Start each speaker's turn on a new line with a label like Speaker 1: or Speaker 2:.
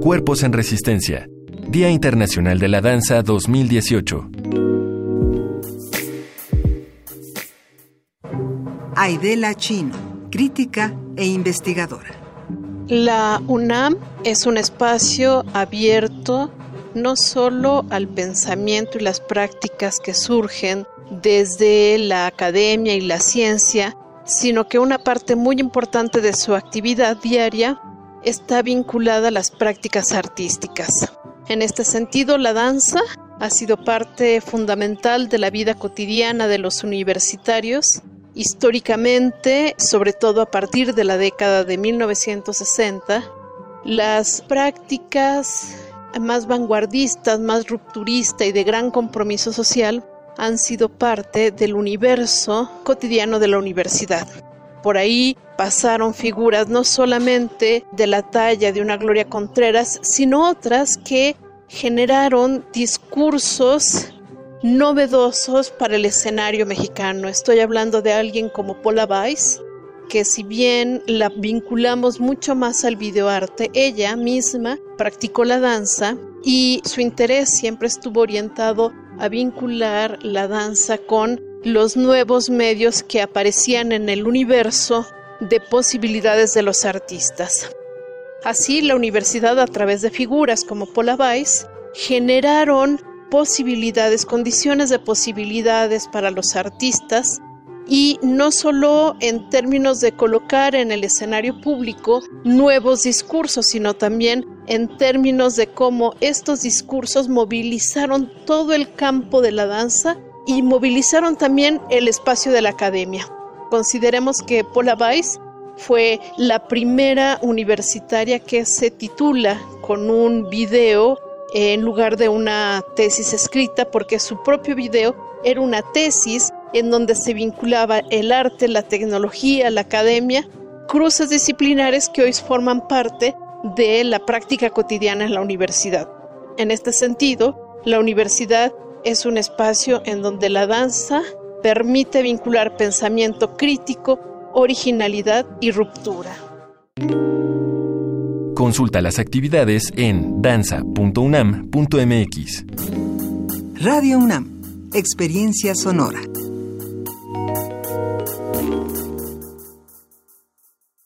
Speaker 1: Cuerpos en Resistencia. Día Internacional de la Danza 2018.
Speaker 2: Aidela Chino, crítica e investigadora.
Speaker 3: La UNAM es un espacio abierto no solo al pensamiento y las prácticas que surgen desde la academia y la ciencia, sino que una parte muy importante de su actividad diaria está vinculada a las prácticas artísticas. En este sentido, la danza ha sido parte fundamental de la vida cotidiana de los universitarios. Históricamente, sobre todo a partir de la década de 1960, las prácticas más vanguardistas, más rupturistas y de gran compromiso social han sido parte del universo cotidiano de la universidad. Por ahí pasaron figuras no solamente de la talla de una Gloria Contreras, sino otras que generaron discursos novedosos para el escenario mexicano. Estoy hablando de alguien como Paula Weiss, que si bien la vinculamos mucho más al videoarte, ella misma practicó la danza y su interés siempre estuvo orientado a vincular la danza con los nuevos medios que aparecían en el universo de posibilidades de los artistas. Así, la universidad, a través de figuras como Weiss, generaron posibilidades, condiciones de posibilidades para los artistas y no solo en términos de colocar en el escenario público nuevos discursos, sino también en términos de cómo estos discursos movilizaron todo el campo de la danza y movilizaron también el espacio de la academia. Consideremos que Paula Weiss fue la primera universitaria que se titula con un video en lugar de una tesis escrita porque su propio video era una tesis en donde se vinculaba el arte, la tecnología, la academia, cruces disciplinares que hoy forman parte de la práctica cotidiana en la universidad. En este sentido, la universidad es un espacio en donde la danza permite vincular pensamiento crítico, originalidad y ruptura.
Speaker 1: Consulta las actividades en danza.unam.mx.
Speaker 2: Radio UNAM, experiencia sonora.